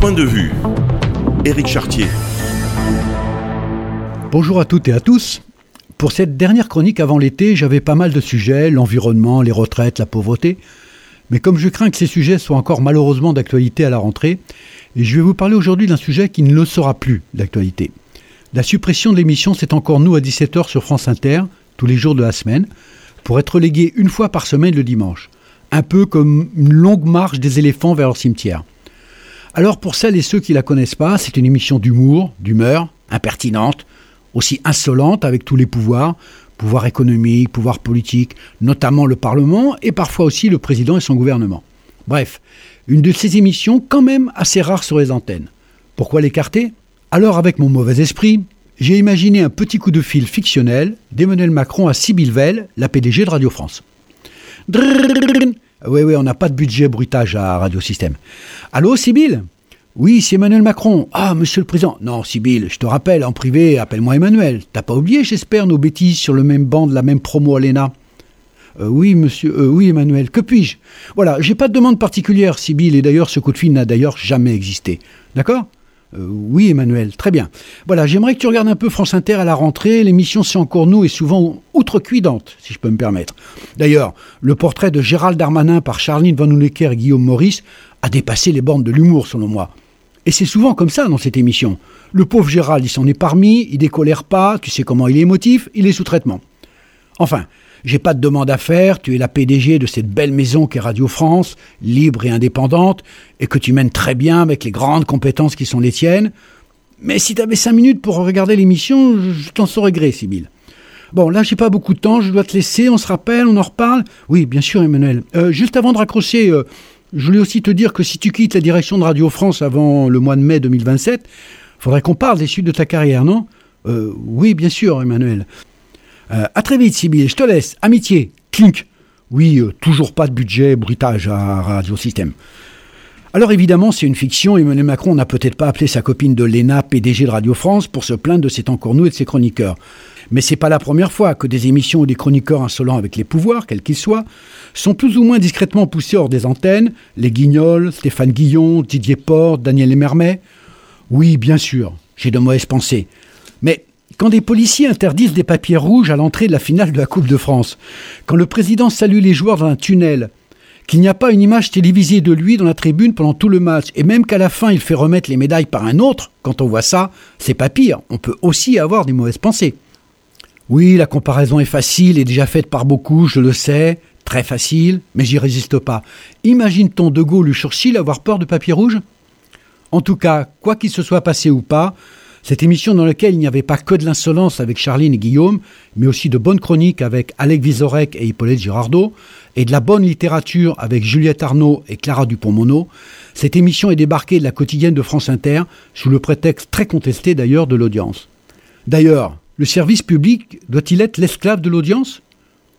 Point de vue. Éric Chartier. Bonjour à toutes et à tous. Pour cette dernière chronique avant l'été, j'avais pas mal de sujets, l'environnement, les retraites, la pauvreté. Mais comme je crains que ces sujets soient encore malheureusement d'actualité à la rentrée, je vais vous parler aujourd'hui d'un sujet qui ne le sera plus d'actualité. La suppression de l'émission C'est encore nous à 17h sur France Inter, tous les jours de la semaine, pour être relégué une fois par semaine le dimanche. Un peu comme une longue marche des éléphants vers leur cimetière. Alors pour celles et ceux qui la connaissent pas, c'est une émission d'humour, d'humeur, impertinente, aussi insolente avec tous les pouvoirs, pouvoir économique, pouvoir politique, notamment le Parlement et parfois aussi le président et son gouvernement. Bref, une de ces émissions quand même assez rare sur les antennes. Pourquoi l'écarter? Alors avec mon mauvais esprit, j'ai imaginé un petit coup de fil fictionnel d'Emmanuel Macron à Sybille Veil, la PDG de Radio France. Oui, oui, on n'a pas de budget bruitage à Radio Système. Allô, Sybille Oui, c'est Emmanuel Macron. Ah, monsieur le président. Non, Sybille, je te rappelle, en privé, appelle-moi Emmanuel. T'as pas oublié, j'espère, nos bêtises sur le même banc de la même promo à l'ENA euh, oui, monsieur, euh, oui, Emmanuel, que puis-je? Voilà, j'ai pas de demande particulière, Sybille, et d'ailleurs, ce coup de fil n'a d'ailleurs jamais existé. D'accord? Euh, oui, Emmanuel, très bien. Voilà, j'aimerais que tu regardes un peu France Inter à la rentrée. L'émission C'est encore nous est souvent outrecuidante, si je peux me permettre. D'ailleurs, le portrait de Gérald Darmanin par Charline Van Honecker et Guillaume Maurice a dépassé les bornes de l'humour, selon moi. Et c'est souvent comme ça dans cette émission. Le pauvre Gérald, il s'en est parmi, il décolère pas, tu sais comment il est émotif, il est sous traitement. Enfin, j'ai pas de demande à faire, tu es la PDG de cette belle maison qu'est Radio France, libre et indépendante, et que tu mènes très bien avec les grandes compétences qui sont les tiennes. Mais si tu avais cinq minutes pour regarder l'émission, je t'en saurais gré, Sybille. Bon, là, j'ai pas beaucoup de temps, je dois te laisser, on se rappelle, on en reparle Oui, bien sûr, Emmanuel. Euh, juste avant de raccrocher, euh, je voulais aussi te dire que si tu quittes la direction de Radio France avant le mois de mai 2027, faudrait qu'on parle des suites de ta carrière, non? Euh, Oui, bien sûr, Emmanuel. Euh, à très vite, Sybille. Je te laisse. Amitié. Clink. Oui, euh, toujours pas de budget bruitage à Radio Système. Alors évidemment, c'est une fiction. Emmanuel Macron n'a peut-être pas appelé sa copine de l'ENA, PDG de Radio France, pour se plaindre de C'est encore nous et de ses chroniqueurs. Mais c'est pas la première fois que des émissions ou des chroniqueurs insolents avec les pouvoirs, quels qu'ils soient, sont plus ou moins discrètement poussés hors des antennes. Les Guignols, Stéphane Guillon, Didier Porte, Daniel Emermet. Oui, bien sûr, j'ai de mauvaises pensées. Mais quand des policiers interdisent des papiers rouges à l'entrée de la finale de la Coupe de France, quand le président salue les joueurs dans un tunnel, qu'il n'y a pas une image télévisée de lui dans la tribune pendant tout le match, et même qu'à la fin il fait remettre les médailles par un autre, quand on voit ça, c'est pas pire, on peut aussi avoir des mauvaises pensées. Oui, la comparaison est facile et déjà faite par beaucoup, je le sais, très facile, mais j'y résiste pas. Imagine-t-on De Gaulle ou Churchill avoir peur de papier rouge En tout cas, quoi qu'il se soit passé ou pas, cette émission dans laquelle il n'y avait pas que de l'insolence avec Charline et Guillaume, mais aussi de bonnes chroniques avec Alec Vizorek et Hippolyte Girardot, et de la bonne littérature avec Juliette Arnaud et Clara Dupont-Mono, cette émission est débarquée de la quotidienne de France Inter, sous le prétexte très contesté d'ailleurs de l'audience. D'ailleurs, le service public doit-il être l'esclave de l'audience?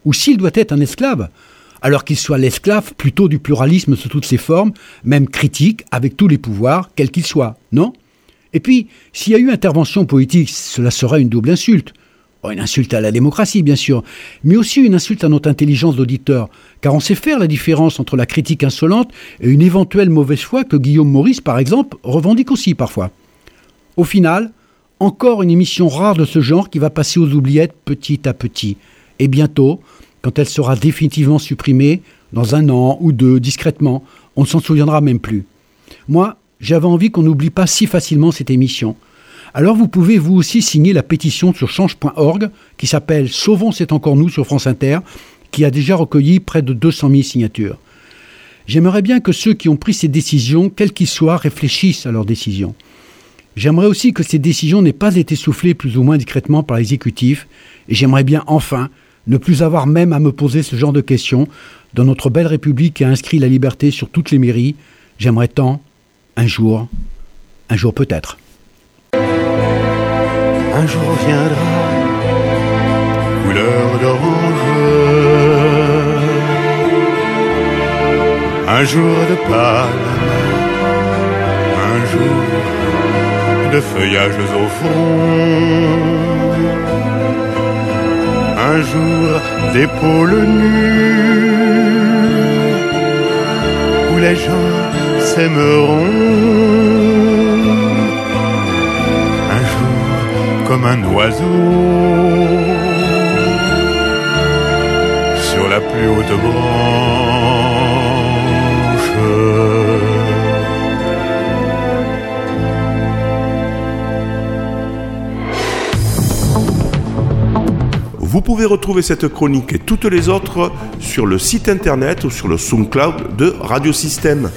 Ou s'il doit être un esclave? Alors qu'il soit l'esclave plutôt du pluralisme sous toutes ses formes, même critique, avec tous les pouvoirs, quels qu'ils soient, non? Et puis, s'il y a eu intervention politique, cela serait une double insulte. une insulte à la démocratie, bien sûr, mais aussi une insulte à notre intelligence d'auditeur, car on sait faire la différence entre la critique insolente et une éventuelle mauvaise foi que Guillaume Maurice, par exemple, revendique aussi parfois. Au final, encore une émission rare de ce genre qui va passer aux oubliettes petit à petit. Et bientôt, quand elle sera définitivement supprimée, dans un an ou deux, discrètement, on ne s'en souviendra même plus. J'avais envie qu'on n'oublie pas si facilement cette émission. Alors vous pouvez vous aussi signer la pétition sur change.org qui s'appelle Sauvons c'est encore nous sur France Inter, qui a déjà recueilli près de 200 000 signatures. J'aimerais bien que ceux qui ont pris ces décisions, quelles qu'ils soient, réfléchissent à leurs décisions. J'aimerais aussi que ces décisions n'aient pas été soufflées plus ou moins discrètement par l'exécutif, et j'aimerais bien enfin ne plus avoir même à me poser ce genre de questions dans notre belle République qui a inscrit la liberté sur toutes les mairies. J'aimerais tant un jour, un jour peut-être. Un jour viendra, couleur d'orange. Un jour de pâle, un jour de feuillages au fond. Un jour d'épaules nues, où les gens Un jour, comme un oiseau, sur la plus haute branche. Vous pouvez retrouver cette chronique et toutes les autres sur le site internet ou sur le SoundCloud de Radiosystème.